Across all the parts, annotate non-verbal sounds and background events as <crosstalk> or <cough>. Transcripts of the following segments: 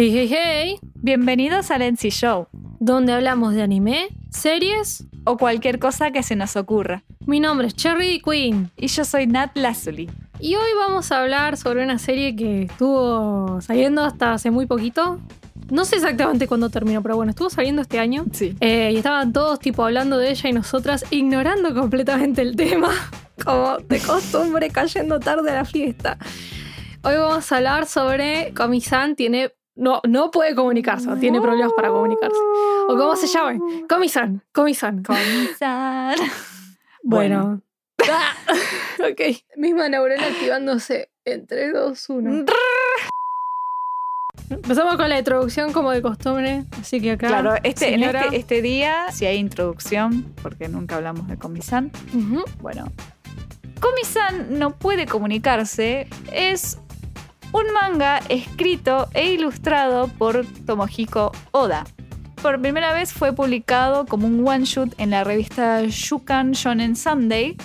Hey, hey, hey, Bienvenidos al NC Show donde hablamos de anime, series. o cualquier cosa que se nos ocurra. Mi nombre es Cherry Queen Y yo soy Nat Lazuli. y hoy vamos a hablar sobre una serie que estuvo saliendo hasta hace muy poquito. No sé exactamente cuándo terminó, pero bueno, estuvo saliendo este año. Sí. Eh, y estaban todos tipo hablando de ella y nosotras ignorando completamente el tema, <laughs> como de costumbre cayendo tarde a la fiesta. Hoy vamos a hablar sobre Komi-san tiene no no puede comunicarse, o tiene problemas para comunicarse. O cómo se llama, Komi-san, Komi-san. Comenzar. <laughs> Bueno. <laughs> ok. Misma neurona activándose en 3, 2, 1. Empezamos con la introducción como de costumbre, así que acá. Claro, este, en señora. este, este día, si hay introducción, porque nunca hablamos de Komi-san, Ujú. bueno, Komi-san no puede comunicarse, es un manga escrito e ilustrado por Tomohiko Oda. Por primera vez fue publicado como un one-shot en la revista Shukan Shonen Sunday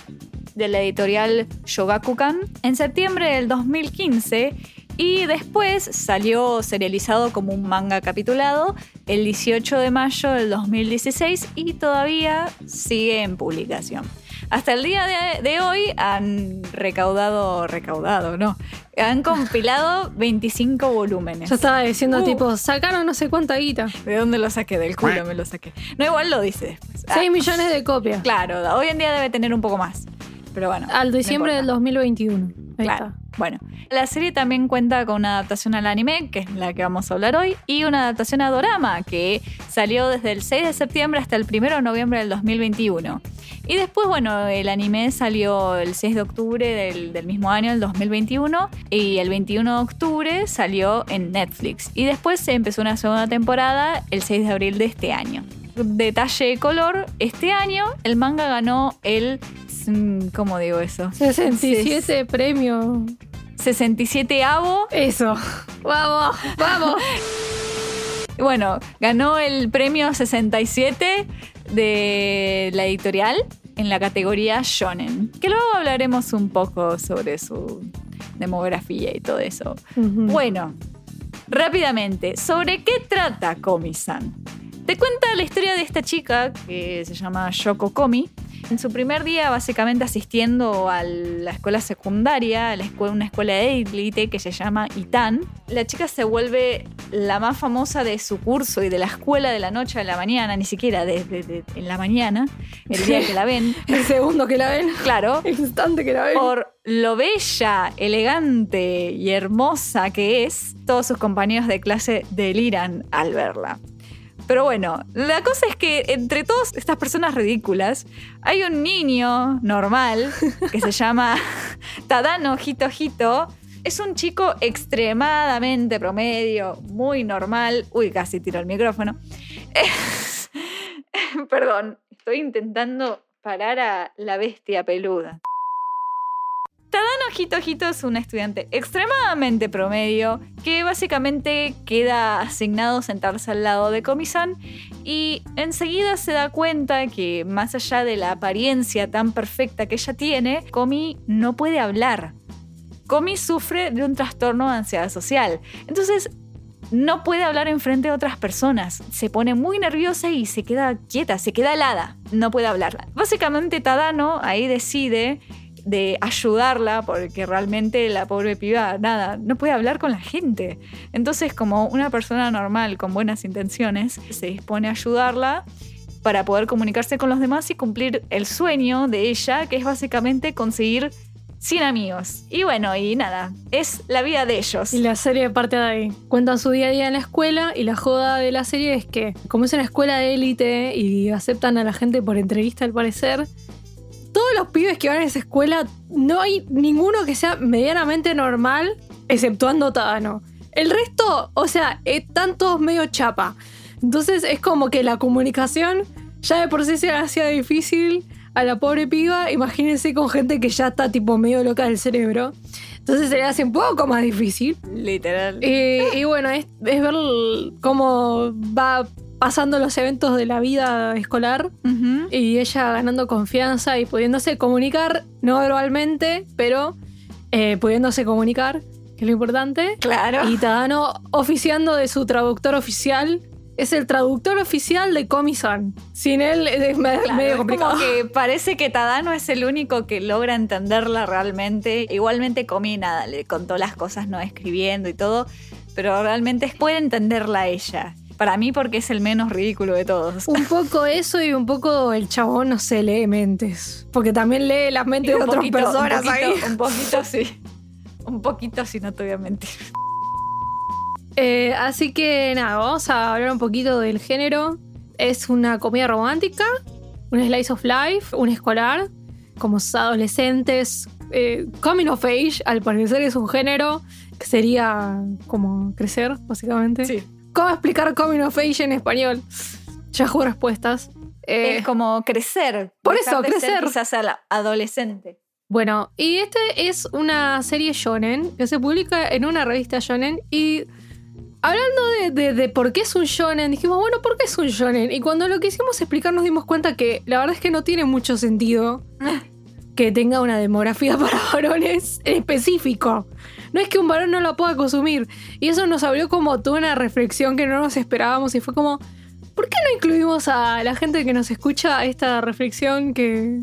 de la editorial Shogakukan en septiembre del 2015 y después salió serializado como un manga capitulado el 18 de mayo del 2016 y todavía sigue en publicación. Hasta el día de, de hoy han recaudado, recaudado, no, han compilado 25 volúmenes. Yo estaba diciendo Uh. tipo, sacaron no sé cuánta guita. ¿De dónde lo saqué? Del culo me lo saqué. No, igual lo dice después. Ah, 6 millones de copias. claro, hoy en día debe tener un poco más. Pero bueno. Al no diciembre del importa. 2021. Ahí Claro. está. Bueno, la serie también cuenta con una adaptación al anime, que es la que vamos a hablar hoy, y una adaptación a Dorama, que salió desde el 6 de septiembre hasta el 1 de noviembre del 2021. Y después, bueno, el anime salió el 6 de octubre del, del mismo año, el 2021, y el 21 de octubre salió en Netflix. Y después se empezó una segunda temporada el 6 de abril de este año. Detalle de color, este año el manga ganó el... mm, ¿Cómo digo eso? 67 premios. 67avo. Eso. Vamos, vamos. <laughs> Bueno, ganó el premio 67 de la editorial en la categoría Shonen. Que luego hablaremos un poco sobre su demografía y todo eso. Bueno, rápidamente, ¿sobre qué trata Komi-san? Te cuenta la historia de esta chica que se llama Yoko Komi. En su primer día, básicamente asistiendo a la escuela secundaria, a la escuela, una escuela de élite que se llama Itan, la chica se vuelve la más famosa de su curso y de la escuela de la noche a la mañana, ni siquiera desde de- en la mañana, el día que la ven. <laughs> El segundo que la ven. Claro, El instante que la ven. por lo bella, elegante y hermosa que es, todos sus compañeros de clase deliran al verla. Pero bueno, la cosa es que entre todas estas personas ridículas hay un niño normal <laughs> que se llama <laughs> Tadano Hito Hito. Es un chico extremadamente promedio, muy normal. Uy, casi tiro el micrófono. <laughs> Perdón, estoy intentando parar a la bestia peluda. Hito Hito es un estudiante extremadamente promedio que básicamente queda asignado sentarse al lado de Komi-san y enseguida se da cuenta que más allá de la apariencia tan perfecta que ella tiene, Komi no puede hablar. Komi sufre de un trastorno de ansiedad social. Entonces, no puede hablar enfrente de otras personas. Se pone muy nerviosa y se queda quieta, se queda helada. No puede hablar. Básicamente, Tadano ahí decide de ayudarla porque realmente la pobre piba, nada, no puede hablar con la gente. Entonces, como una persona normal con buenas intenciones, se dispone a ayudarla para poder comunicarse con los demás y cumplir el sueño de ella, que es básicamente conseguir 100 amigos. Y bueno, y nada, es la vida de ellos. Y la serie parte de ahí. Cuentan su día a día en la escuela y la joda de la serie es que, como es una escuela de élite y aceptan a la gente por entrevista al parecer, todos los pibes que van a esa escuela, no hay ninguno que sea medianamente normal, exceptuando Tadano. El resto, o sea, están todos medio chapa. Entonces es como que la comunicación ya de por sí se le hacía difícil a la pobre piba. Imagínense con gente que ya está tipo medio loca del cerebro. Entonces se le hace un poco más difícil. Literal. Eh, y bueno, es, es ver cómo va pasando los eventos de la vida escolar y ella ganando confianza y pudiéndose comunicar, no verbalmente, pero eh, pudiéndose comunicar. que es lo importante. Claro. Y Tadano oficiando de su traductor oficial. Es el traductor oficial de Komi-san. Sin él es Claro, medio es complicado. como que parece que Tadano es el único que logra entenderla realmente. Igualmente Comi nada, le contó las cosas no escribiendo y todo, pero realmente puede entenderla ella. Para mí porque es el menos ridículo de todos. Un <laughs> poco eso y un poco el chabón no se lee mentes. Porque también lee las mentes de otras poquito, personas un poquito, ahí. un poquito sí. Un poquito sí, no te voy a mentir. Eh, así que nada, vamos a hablar un poquito del género. Es una comedia romántica, un slice of life, un escolar, como adolescentes. eh, coming of age, al parecer es un género que sería como crecer, básicamente. Sí. ¿Cómo explicar coming of age en español? Yahoo Respuestas. Eh, es como crecer. por eso, de ser crecer. Quizás adolescente. Bueno, y este es una serie shonen que se publica en una revista shonen y hablando de, de- de por qué es un shonen, dijimos, bueno, ¿por qué es un shonen? Y cuando lo quisimos explicar nos dimos cuenta que la verdad es que no tiene mucho sentido que tenga una demografía <laughs> para varones en específico. No es que un varón no la pueda consumir. Y eso nos abrió como toda una reflexión que no nos esperábamos y fue como, ¿por qué no incluimos a la gente que nos escucha esta reflexión que,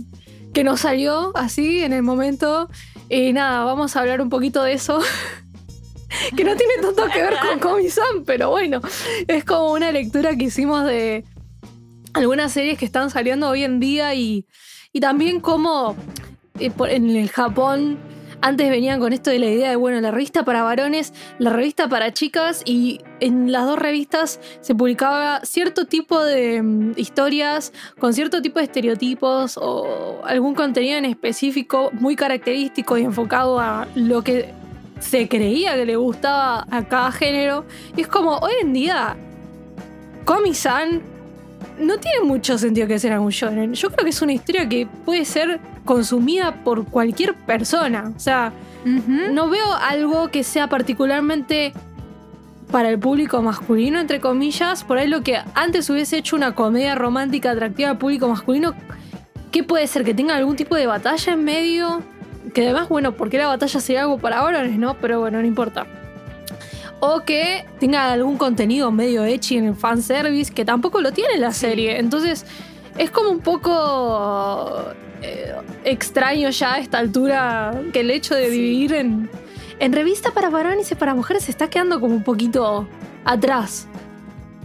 que nos salió así en el momento? Y nada, vamos a hablar un poquito de eso. <laughs> que no tiene tanto que ver con Comisan, pero bueno, es como una lectura que hicimos de algunas series que están saliendo hoy en día y, y también como eh, en el Japón antes venían con esto de la idea de, bueno, la revista para varones, la revista para chicas y en las dos revistas se publicaba cierto tipo de mm, historias con cierto tipo de estereotipos o algún contenido en específico muy característico y enfocado a lo que se creía que le gustaba a cada género. Y es como, hoy en día, Komi-san no tiene mucho sentido que sea un shonen. Yo creo que es una historia que puede ser consumida por cualquier persona. O sea, no veo algo que sea particularmente para el público masculino, entre comillas. Por ahí lo que antes hubiese hecho una comedia romántica atractiva al público masculino, ¿qué puede ser? Que tenga algún tipo de batalla en medio. Que además, bueno, porque la batalla sería algo para varones, ¿no? Pero bueno, no importa. O que tenga algún contenido medio ecchi en el fanservice, que tampoco lo tiene la serie. Entonces, es como un poco eh, extraño ya a esta altura que el hecho de Sí. dividir en, en revista para varones y para mujeres se está quedando como un poquito atrás.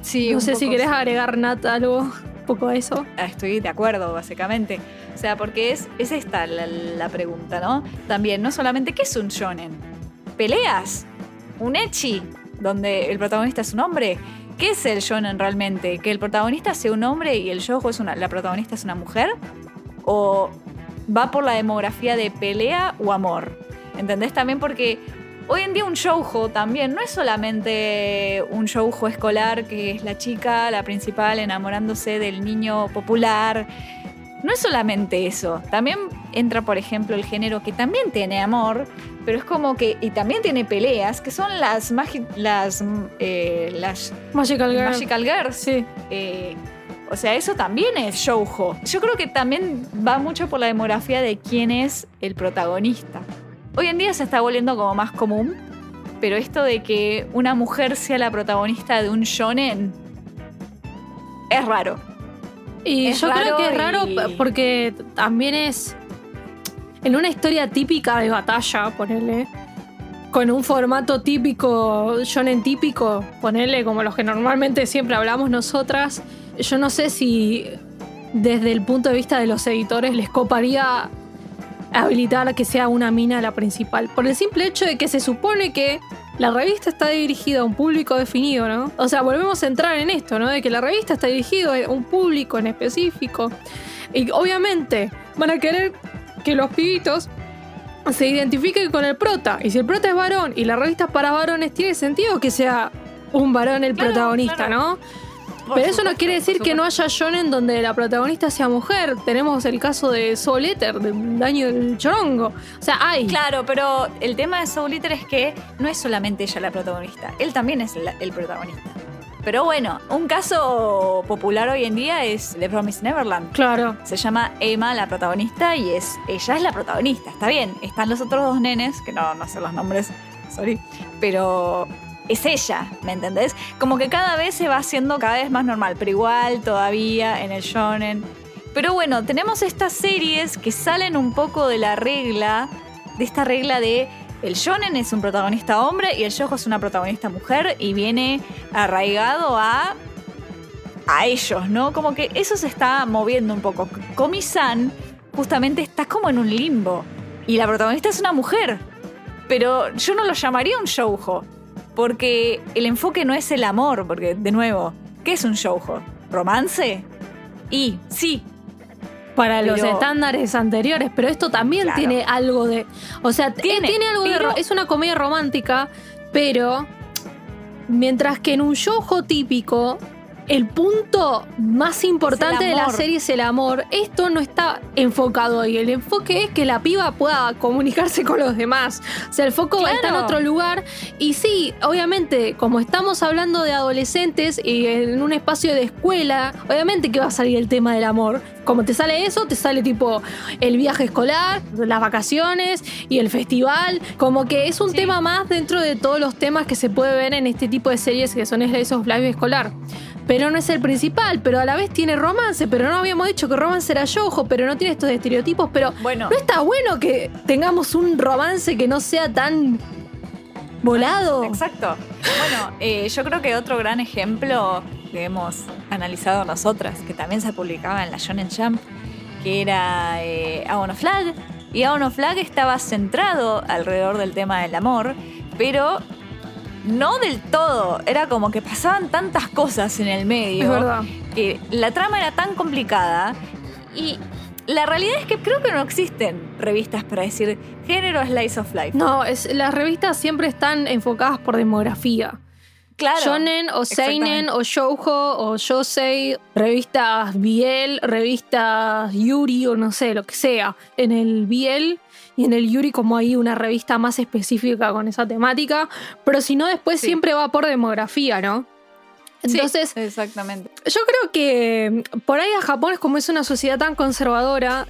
Sí, no sé si querés sí. agregar, Nat, algo un poco a eso. Ah, Estoy de acuerdo, básicamente. O sea, porque es, es esta la, la pregunta, ¿no? También, no solamente, ¿qué es un shonen? ¿Peleas? ¿Un echi? Donde el protagonista es un hombre. ¿Qué es el shonen realmente? ¿Que el protagonista sea un hombre y el shoujo es una, la protagonista es una mujer? ¿O va por la demografía de pelea o amor? ¿Entendés? También porque hoy en día un shoujo también no es solamente un shoujo escolar que es la chica, la principal, enamorándose del niño popular. No es solamente eso. También entra, por ejemplo, el género que también tiene amor, pero es como que. Y también tiene peleas, que son las. magi- las. eh, las Magical Girl. Magical Girls. Sí. Eh, o sea, eso también es shoujo. Yo creo que también va mucho por la demografía de quién es el protagonista. Hoy en día se está volviendo como más común, pero esto de que una mujer sea la protagonista de un shonen es raro. Y Es yo creo que es raro y- porque también es en una historia típica de batalla, ponerle, con un formato típico, shonen típico, ponerle como los que normalmente siempre hablamos nosotras. Yo no sé si desde el punto de vista de los editores les coparía habilitar que sea una mina la principal. Por el simple hecho de que se supone que la revista está dirigida a un público definido, ¿no? O sea, volvemos a entrar en esto, ¿no? De que la revista está dirigida a un público en específico. Y obviamente van a querer que los pibitos se identifiquen con el prota. Y si el prota es varón y la revista es para varones, tiene sentido que sea un varón el Claro, protagonista, claro. ¿no? Por Pero eso no quiere decir que no haya shonen donde la protagonista sea mujer. Tenemos el caso de Soul Eater, de Daño del Chorongo. O sea, hay. Claro, pero el tema de Soul Eater es que no es solamente ella la protagonista, él también es la- el protagonista. Pero bueno, un caso popular hoy en día es The Promised Neverland. Claro. Se llama Emma la protagonista y es ella es la protagonista. Está bien, están los otros dos nenes, que no, no sé los nombres, sorry, pero es ella, ¿me entendés? Como que cada vez se va haciendo cada vez más normal, pero igual todavía en el shonen. Pero bueno, tenemos estas series que salen un poco de la regla, de esta regla de el shonen es un protagonista hombre y el shoujo es una protagonista mujer y viene arraigado a a ellos, ¿no? Como que eso se está moviendo un poco. Komi-san justamente está como en un limbo y la protagonista es una mujer, pero yo no lo llamaría un shoujo porque el enfoque no es el amor, porque de nuevo, ¿qué es un shoujo? ¿Romance? Y sí, para los estándares anteriores, pero esto también Claro. tiene algo de. O sea, t- Tiene, tiene, algo pero- Es una comedia romántica, pero. Mientras que en un shoujo típico. El punto más importante de la serie es el amor. Esto no está enfocado ahí. El enfoque es que la piba pueda comunicarse con los demás. O sea, el foco Claro. está en otro lugar. Y sí, obviamente, como estamos hablando de adolescentes y en un espacio de escuela, obviamente que va a salir el tema del amor. Como te sale eso, te sale tipo el viaje escolar, las vacaciones y el festival. Como que es un Sí. tema más dentro de todos los temas que se puede ver en este tipo de series que son Slice of Life escolar. Pero no es el principal, pero a la vez tiene romance, pero no habíamos dicho que romance era yojo, pero no tiene estos estereotipos, pero bueno, ¿no está bueno que tengamos un romance que no sea tan volado? Exacto. Bueno, eh, yo creo que otro gran ejemplo que hemos analizado nosotras, que también se publicaba en la Shonen Jump, que era eh, Aon of Flag. Y Aon of Flag estaba centrado alrededor del tema del amor, pero no del todo. Era como que pasaban tantas cosas en el medio. Es verdad. que la trama era tan complicada y la realidad es que creo que no existen revistas para decir género slice of life. No, es, las revistas siempre están enfocadas por demografía. claro. Shonen o Seinen o Shoujo o Yosei, revistas Biel, revistas Yuri o no sé, lo que sea. En el Biel y en el Yuri como hay una revista más específica con esa temática, pero si no después Sí. siempre va por demografía, ¿no? Sí, Entonces, exactamente. yo creo que por ahí a Japón es como es una sociedad tan conservadora,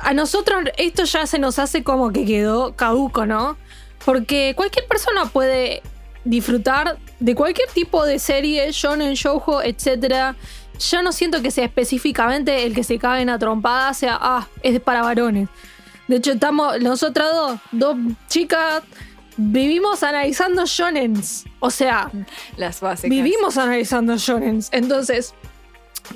a nosotros esto ya se nos hace como que quedó caduco, ¿no? Porque cualquier persona puede disfrutar de cualquier tipo de serie, shonen, shoujo, etc. Yo no siento que sea específicamente el que se caen a trompadas sea, ah, es para varones. De hecho, estamos nosotras dos, dos chicas, vivimos analizando shonens. O sea, Las básicas. Vivimos analizando shonens. Entonces,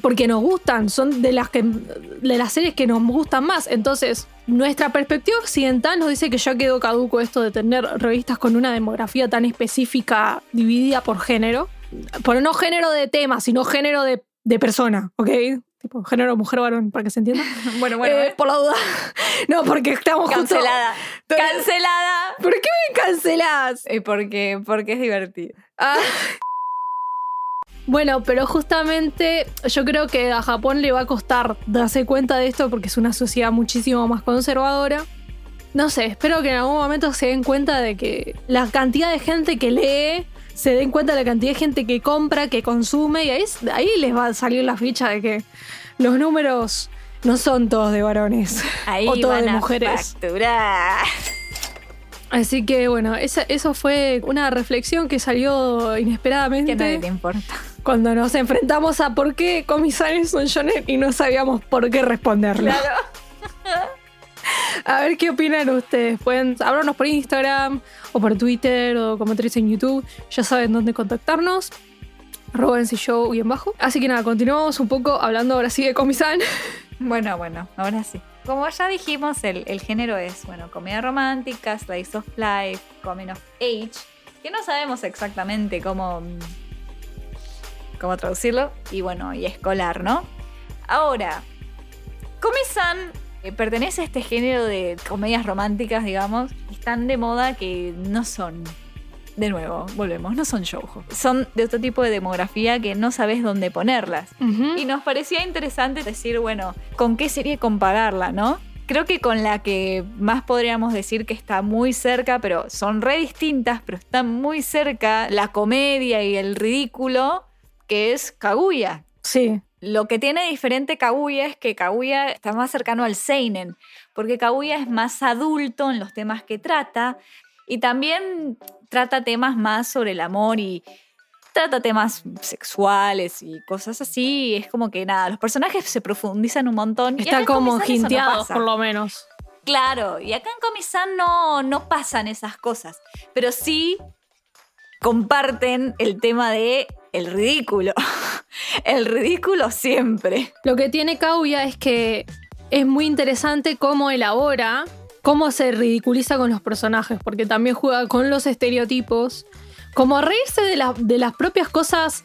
porque nos gustan, son de las que de las series que nos gustan más. Entonces, nuestra perspectiva occidental nos dice que ya quedó caduco esto de tener revistas con una demografía tan específica dividida por género. Por no género de tema, sino género de, de persona, ¿ok? Tipo, género mujer-varón, para que se entienda. <laughs> Bueno, bueno. Eh, ¿eh? Por la duda. <laughs> No, porque estamos justo- Cancelada. Cancelada. ¿Por qué me cancelás? Eh, porque, porque es divertido. Ah. Bueno, pero justamente yo creo que a Japón le va a costar darse cuenta de esto porque es una sociedad muchísimo más conservadora. No sé, espero que en algún momento se den cuenta de que la cantidad de gente que lee, se den cuenta de la cantidad de gente que compra, que consume, y ahí, ahí les va a salir la ficha de que los números no son todos de varones <laughs> Ahí o todos van de a mujeres. facturar. Así que bueno, esa, eso fue una reflexión que salió inesperadamente. Que a nadie te importa. Cuando nos enfrentamos a por qué comisarios son shonen y no sabíamos por qué responderlo. <laughs> A ver qué opinan ustedes. Pueden hablarnos por Instagram o por Twitter o te en YouTube. Ya saben dónde contactarnos. NC Show y en bajo. Así que nada, continuamos un poco hablando ahora sí de Comisan. <laughs> Bueno, bueno, ahora sí. Como ya dijimos, el, género es, bueno, comedia romántica, slice of life, coming of age, que no sabemos exactamente cómo, cómo traducirlo, y bueno, y escolar, ¿no? Ahora, Komi-san eh, pertenece a este género de comedias románticas, digamos, que están de moda que no son, de nuevo, volvemos, no son shoujo. Son de otro tipo de demografía que no sabes dónde ponerlas. Y nos parecía interesante decir, bueno, ¿con qué serie compararla, no? Creo que con la que más podríamos decir que está muy cerca, pero son re distintas, pero están muy cerca, la comedia y el ridículo, que es Kaguya. Sí. Lo que tiene diferente Kaguya es que Kaguya está más cercano al Seinen, porque Kaguya es más adulto en los temas que trata Y también trata temas más sobre el amor y trata temas sexuales y cosas así. Es como que nada, los personajes se profundizan un montón. Están en como no jinteados, por lo menos. Claro, y acá en Comisan no, no pasan esas cosas, pero sí comparten el tema de el ridículo. <laughs> El ridículo siempre. Lo que tiene Kaguya es que es muy interesante cómo elabora, cómo se ridiculiza con los personajes, porque también juega con los estereotipos, como reírse de, de las propias cosas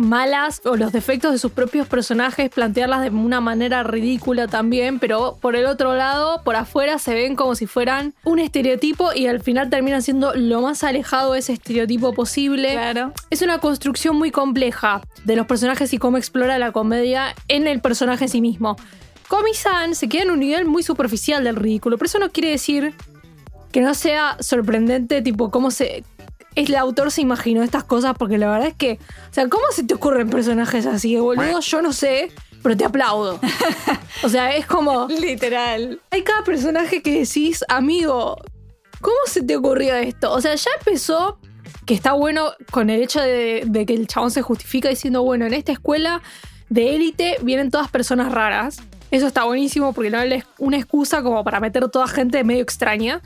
malas o los defectos de sus propios personajes, plantearlas de una manera ridícula también, pero por el otro lado, por afuera se ven como si fueran un estereotipo y al final terminan siendo lo más alejado de ese estereotipo posible. Claro. Es una construcción muy compleja de los personajes y cómo explora la comedia en el personaje en sí mismo. Komi-san se queda en un nivel muy superficial del ridículo, pero eso no quiere decir que no sea sorprendente, tipo, cómo se. El autor se imaginó estas cosas, porque la verdad es que. O sea, ¿cómo se te ocurren personajes así, boludo? Yo no sé, pero te aplaudo. <laughs> O sea, es como. Literal. Hay cada personaje que decís, amigo, ¿cómo se te ocurrió esto? O sea, ya empezó que está bueno con el hecho de, de que el chabón se justifica diciendo, bueno, en esta escuela de élite vienen todas personas raras. Eso está buenísimo porque no es una excusa como para meter toda gente medio extraña.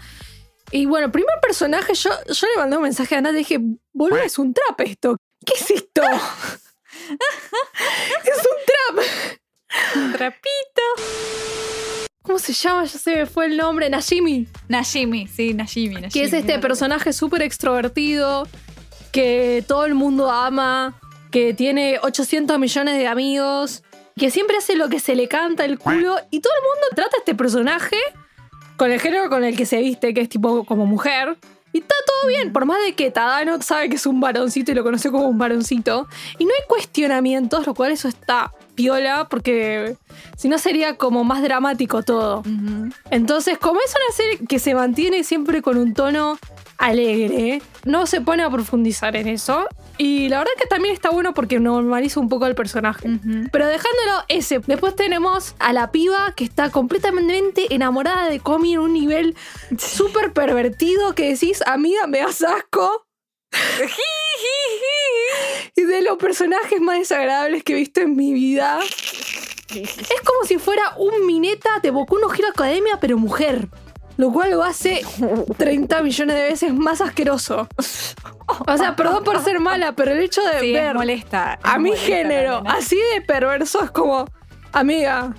Y bueno, el primer personaje, yo, yo le mandé un mensaje a Nat y dije, boludo, es un trap esto. ¿Qué es esto? <laughs> es un trap. Un trapito. ¿Cómo se llama? Ya se me fue el nombre. Najimi. Najimi, sí, Najimi. Najimi. que es este personaje súper extrovertido, que todo el mundo ama, que tiene 800 millones de amigos, que siempre hace lo que se le canta el culo, y todo el mundo trata a este personaje con el género con el que se viste, que es tipo como mujer. Y está todo bien, por más de que Tadano sabe que es un varoncito y lo conoce como un varoncito. Y no hay cuestionamientos, lo cual eso está piola, porque si no sería como más dramático todo. Entonces, como es una serie que se mantiene siempre con un tono alegre, no se pone a profundizar en eso. Y la verdad que también está bueno porque normaliza un poco el personaje. Pero dejándolo ese, después tenemos a la piba que está completamente enamorada de Comi en un nivel súper pervertido que decís, amiga, me das asco. <laughs> y de los personajes más desagradables que he visto en mi vida. Es como si fuera un mineta de Boku no Hero Academia, pero mujer. Lo cual lo hace 30 millones de veces más asqueroso. O sea, perdón por ser mala, pero el hecho de Sí, es ver molesta. a mi molesta género nena. así de perverso es como, amiga.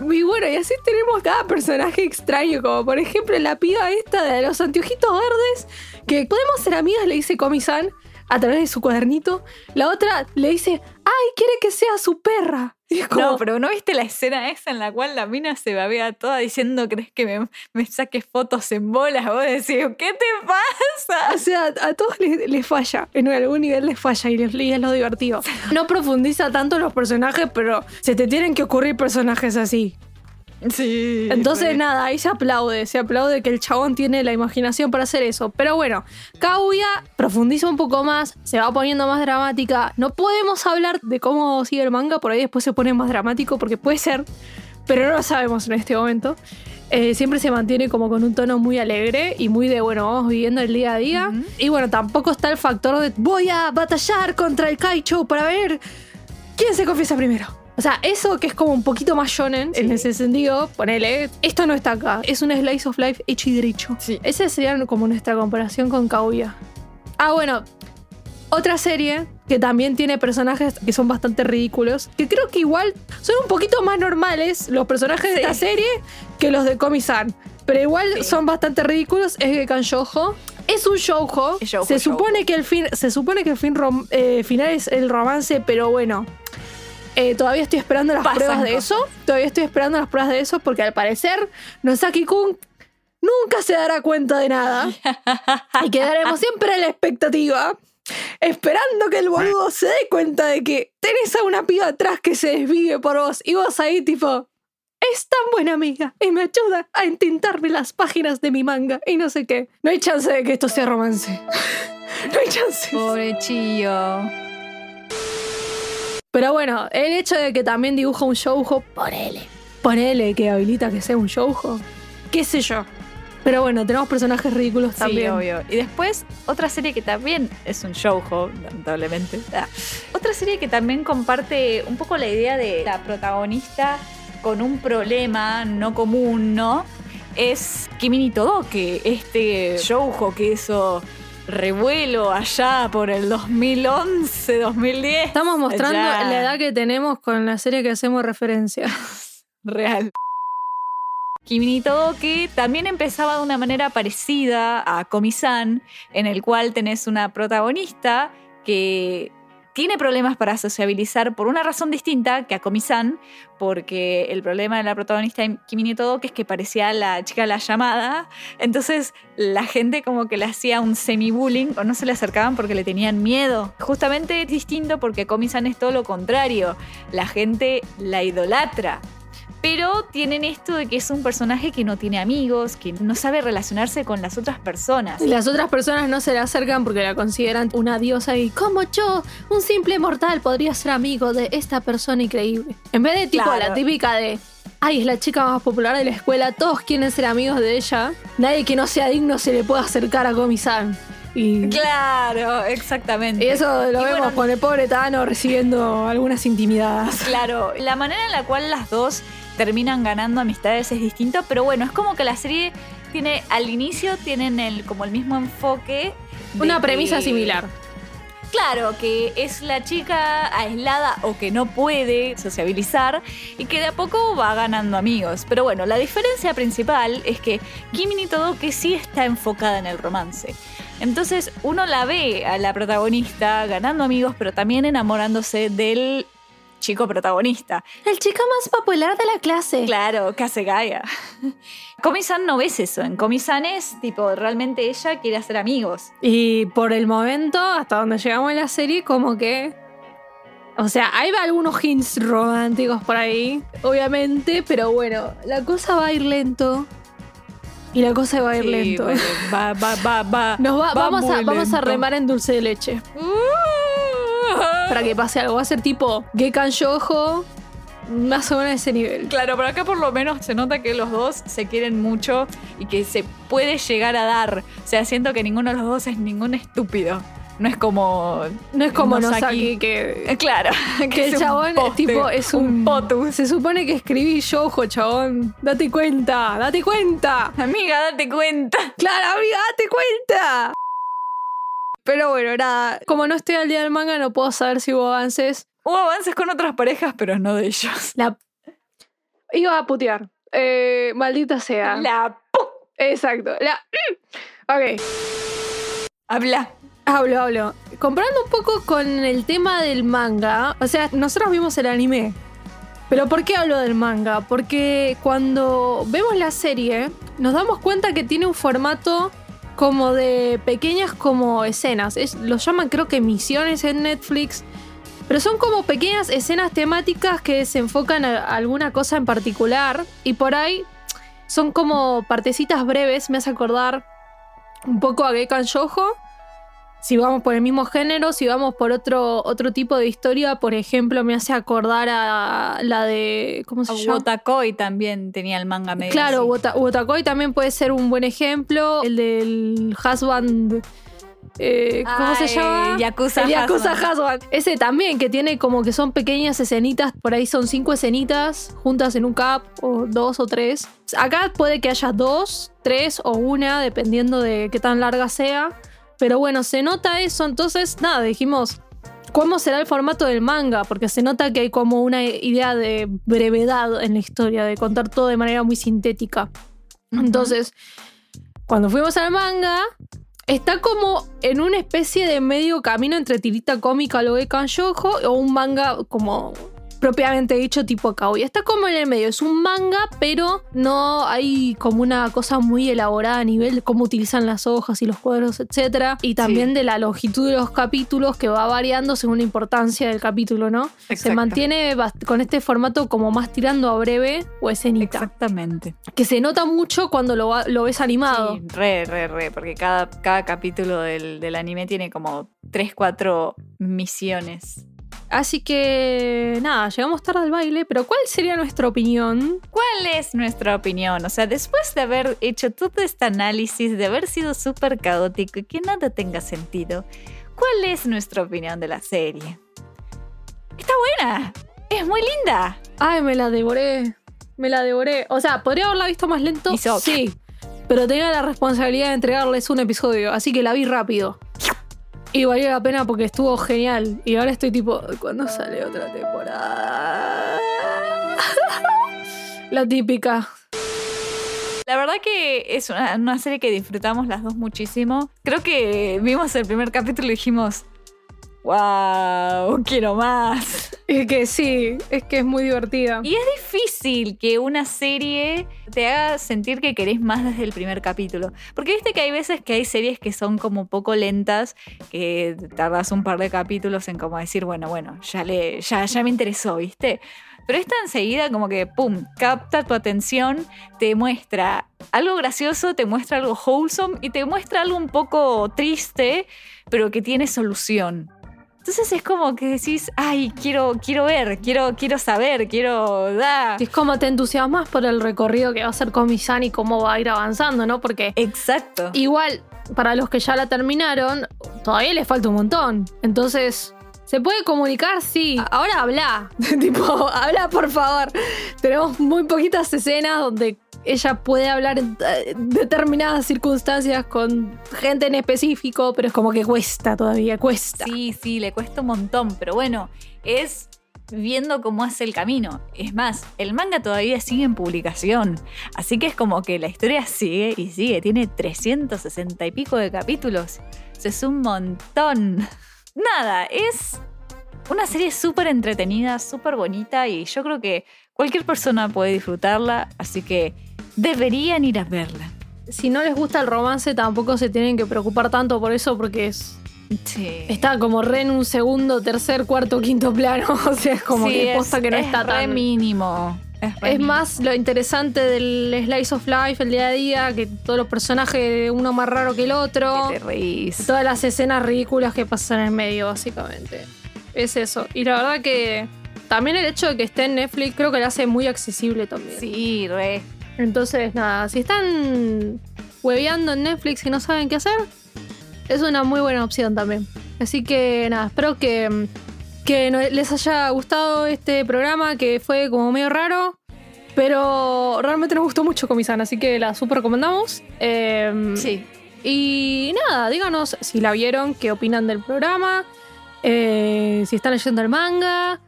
Y bueno, y así tenemos cada personaje extraño, como por ejemplo la piba esta de los anteojitos verdes, que podemos ser amigas, le dice Comi-san a través de su cuadernito. La otra le dice, ay, quiere que sea su perra. Y es como, No, pero ¿no viste la escena esa en la cual la mina se babea toda diciendo crees que me, me saques fotos en bolas? Vos decís, ¿qué te pasa? O sea, a todos les, les falla. En algún nivel les falla y, les, y es lo divertido. <laughs> No profundiza tanto los personajes, pero se te tienen que ocurrir personajes así. Sí. Entonces, nada, ahí se aplaude. Se aplaude que el chabón tiene la imaginación para hacer eso. Pero bueno, Kaguya profundiza un poco más, se va poniendo más dramática. No podemos hablar de cómo sigue el manga, por ahí después se pone más dramático, porque puede ser, pero no lo sabemos en este momento. Eh, siempre se mantiene como con un tono muy alegre y muy de, bueno, vamos viviendo el día a día. Y bueno, tampoco está el factor de voy a batallar contra el Kaicho para ver quién se confiesa primero. O sea, eso que es como un poquito más shonen en ese sentido, ponele, esto no está acá. Es un slice of life hecho y derecho. Sí. Esa sería como nuestra comparación con Kaguya. Ah, bueno. Otra serie que también tiene personajes que son bastante ridículos, que creo que igual son un poquito más normales los personajes de esta serie que los de Komi-san. Pero igual Sí. son bastante ridículos. Es Gekan Shoujo. Es un shoujo. Es shoujo, se shoujo. supone que el fin, se supone que el fin rom- eh, final es el romance, pero bueno. Eh, todavía estoy esperando las Pasan pruebas de eso. Todavía estoy esperando las pruebas de eso porque al parecer Nosaki-kun nunca se dará cuenta de nada. <laughs> y quedaremos siempre en la expectativa. Esperando que el boludo se dé cuenta de que tenés a una piba atrás que se desvive por vos y vos ahí tipo... Es tan buena amiga y me ayuda a entintarme las páginas de mi manga y no sé qué. No hay chance de que esto sea romance. <laughs> no hay chance. Pobre Chío. Pero bueno, el hecho de que también dibuja un shoujo, ponele. Ponele que habilita que sea un shoujo. ¿Qué sé yo? Pero bueno, tenemos personajes ridículos Sí, también. obvio. Y después, otra serie que también es un shoujo, lamentablemente. Ah. Otra serie que también comparte un poco la idea de la protagonista con un problema no común, ¿no? Es Kimi ni Todoke, este shoujo que hizo revuelo allá por el 2011, 2010. Estamos mostrando Allá. la edad que tenemos con la serie que hacemos referencia. <laughs> Real. Kimi ni Todoke también empezaba de una manera parecida a Komi-san, en el cual tenés una protagonista que tiene problemas para sociabilizar por una razón distinta que a Komi-san, porque el problema de la protagonista Kimi ni Todoke es que parecía la chica de la llamada, entonces la gente como que le hacía un semi-bullying o no se le acercaban porque le tenían miedo. Justamente es distinto porque Komi-san es todo lo contrario, la gente la idolatra. Pero tienen esto de que es un personaje que no tiene amigos, que no sabe relacionarse con las otras personas. Y Las otras personas no se le acercan porque la consideran una diosa y como yo, un simple mortal, podría ser amigo de esta persona increíble. En vez de tipo Claro. la típica de, ay, es la chica más popular de la escuela, todos quieren ser amigos de ella, nadie que no sea digno se le puede acercar a Komi-san. Y, Claro, exactamente. y eso lo Y vemos bueno, con el pobre Tano recibiendo algunas intimidadas. Claro, la manera en la cual las dos terminan ganando amistades es distinto, pero bueno, es como que la serie tiene, al inicio tienen el, como el mismo enfoque. Una premisa similar. Claro, que es la chica aislada o que no puede sociabilizar y que de a poco va ganando amigos. Pero bueno, la diferencia principal es que Kimi Todoke sí está enfocada en el romance. Entonces uno la ve a la protagonista ganando amigos, pero también enamorándose del chico protagonista. El chico más popular de la clase. Claro, Gaia. Komi-san no ves eso. En Komi-san es tipo, realmente ella quiere hacer amigos. Y por el momento, hasta donde llegamos en la serie, como que. O sea, hay algunos hints románticos por ahí, obviamente, pero bueno, la cosa va a ir lento. Y la cosa va a ir Sí, lento. bueno, va, va, va, va. Nos va- va vamos, a, vamos a remar en dulce de leche. Para que pase algo. Va a ser tipo Gekan Yojo, más o menos ese nivel. Claro, pero acá por lo menos se nota que los dos se quieren mucho y que se puede llegar a dar. O sea, siento que ninguno de los dos es ningún estúpido. No es como. No es como Nosaki. Nosaki, que, Eh, Claro. <laughs> que el es un chabón poste, tipo es un, potus. Se supone que escribí yojo, chabón. Date cuenta, date cuenta. Amiga, date cuenta. Claro, amiga, date cuenta. Pero bueno, nada. Como no estoy al día del manga, no puedo saber si hubo avances. Hubo avances con otras parejas, pero no de ellos. La. Iba a putear. Eh, maldita sea. La Exacto. La. Ok. Habla. Hablo, hablo. Comparando un poco con el tema del manga, o sea, nosotros vimos el anime. Pero ¿por qué hablo del manga? Porque cuando vemos la serie, nos damos cuenta que tiene un formato como de pequeñas como escenas. Es, lo llaman creo que misiones en Netflix. Pero son como pequeñas escenas temáticas que se enfocan a alguna cosa en particular. Y por ahí son como partecitas breves. Me hace acordar un poco a Gekan Shoujo. Si vamos por el mismo género, si vamos por otro, otro tipo de historia, por ejemplo, me hace acordar a la de. ¿Cómo se llama? Wotakoi también tenía el manga medio. Claro. Wota- Wotakoi también puede ser un buen ejemplo. El del Husband. eh, ¿Cómo se llama? Yakuza El Yakuza Husband. Husband. Ese también, que tiene como que son pequeñas escenitas. Por ahí son cinco escenitas juntas en un cap, o dos o tres. Acá puede que haya dos, tres o una, dependiendo de qué tan larga sea. Pero bueno, se nota eso. Entonces, nada, dijimos. ¿Cómo será el formato del manga? Porque se nota que hay como una idea de brevedad en la historia, de contar todo de manera muy sintética. Entonces, cuando fuimos al manga, está como en una especie de medio camino entre tirita cómica, lo de Kanshoujo, o un manga como propiamente dicho tipo kawaii. Está como en el medio, es un manga, pero no hay como una cosa muy elaborada a nivel de cómo utilizan las hojas y los cuadros, etc. Y también Sí. de la longitud de los capítulos que va variando según la importancia del capítulo, ¿no? Se mantiene con este formato como más tirando a breve o escenita. Exactamente. Que se nota mucho cuando lo, lo ves animado. Sí, re, re, re, porque cada, cada capítulo del, del anime tiene como 3, 4 misiones Así que nada, llegamos tarde al baile, pero ¿cuál sería nuestra opinión? ¿Cuál es nuestra opinión? O sea, después de haber hecho todo este análisis, de haber sido súper caótico y que nada tenga sentido, ¿cuál es nuestra opinión de la serie? Está buena, es muy linda. Ay, me la devoré. Me la devoré. O sea, podría haberla visto más lento. Sí. Pero tenía la responsabilidad de entregarles un episodio, así que la vi rápido. Y valió la pena porque estuvo genial. Y ahora estoy tipo, ¿cuándo sale otra temporada? <laughs> la típica. La verdad que es una, una serie que disfrutamos las dos muchísimo. Creo que vimos el primer capítulo y dijimos, wow, quiero más. Es que sí, es que es muy divertida. Y es difícil que una serie te haga sentir que querés más desde el primer capítulo. Porque viste que hay veces que hay series que son como poco lentas, que tardas un par de capítulos en como decir, bueno, bueno, ya, le, ya, ya me interesó, ¿viste? Pero esta enseguida como que, ¡pum!, capta tu atención, te muestra algo gracioso, te muestra algo wholesome y te muestra algo un poco triste, pero que tiene solución. Entonces es como que decís, ay, quiero, quiero ver, quiero, quiero saber, quiero. Es como te entusiasmas por el recorrido que va a hacer Comisan y cómo va a ir avanzando, ¿no? Porque Exacto. igual, para los que ya la terminaron, todavía les falta un montón. Entonces, ¿se puede comunicar? Sí. Ahora habla. <laughs> tipo, habla, por favor. Tenemos muy poquitas escenas donde ella puede hablar en eh, determinadas circunstancias con gente en específico, pero es como que cuesta todavía, cuesta. Sí, sí, le cuesta un montón, pero bueno, es viendo cómo hace el camino. Es más, el manga todavía sigue en publicación, así que es como que la historia sigue y sigue, tiene 360 y pico de capítulos. Es un montón. Nada, es una serie súper entretenida, súper bonita y yo creo que cualquier persona puede disfrutarla, así que deberían ir a verla. Si no les gusta el romance, tampoco se tienen que preocupar tanto por eso, porque es Sí. Está como re en un segundo, tercer, cuarto, quinto plano. <laughs> O sea, es como Sí, que posta que no es está re tan. mínimo. Es, Es más lo interesante del Slice of Life, el día a día, que todos los personajes, uno más raro que el otro. Que te reís. Todas las escenas ridículas que pasan en el medio, básicamente. Es eso. Y la verdad que también el hecho de que esté en Netflix creo que lo hace muy accesible también. Sí, re. Entonces, nada, si están hueveando en Netflix y no saben qué hacer, es una muy buena opción también. Así que nada, espero que, que les haya gustado este programa que fue como medio raro. Pero realmente nos gustó mucho Comisan, así que la super recomendamos. Eh, Sí. Y nada, díganos si la vieron, qué opinan del programa, eh, si están leyendo el manga,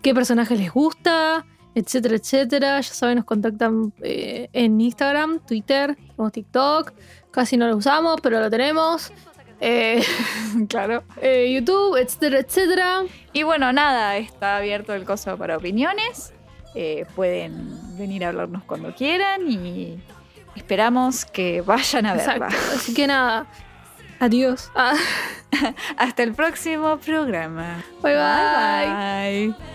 qué personaje les gusta, etcétera, etcétera. Ya saben, nos contactan eh, en Instagram, Twitter, tenemos TikTok. Casi no lo usamos, pero lo tenemos. Eh, <laughs> Claro. eh, YouTube, etcétera, etcétera. Y bueno, nada, está abierto el coso para opiniones. Pueden venir a hablarnos cuando quieran y esperamos que vayan a verla. Exacto. Así que nada. Adiós. Ah, <laughs> Hasta el próximo programa. bye bye. bye.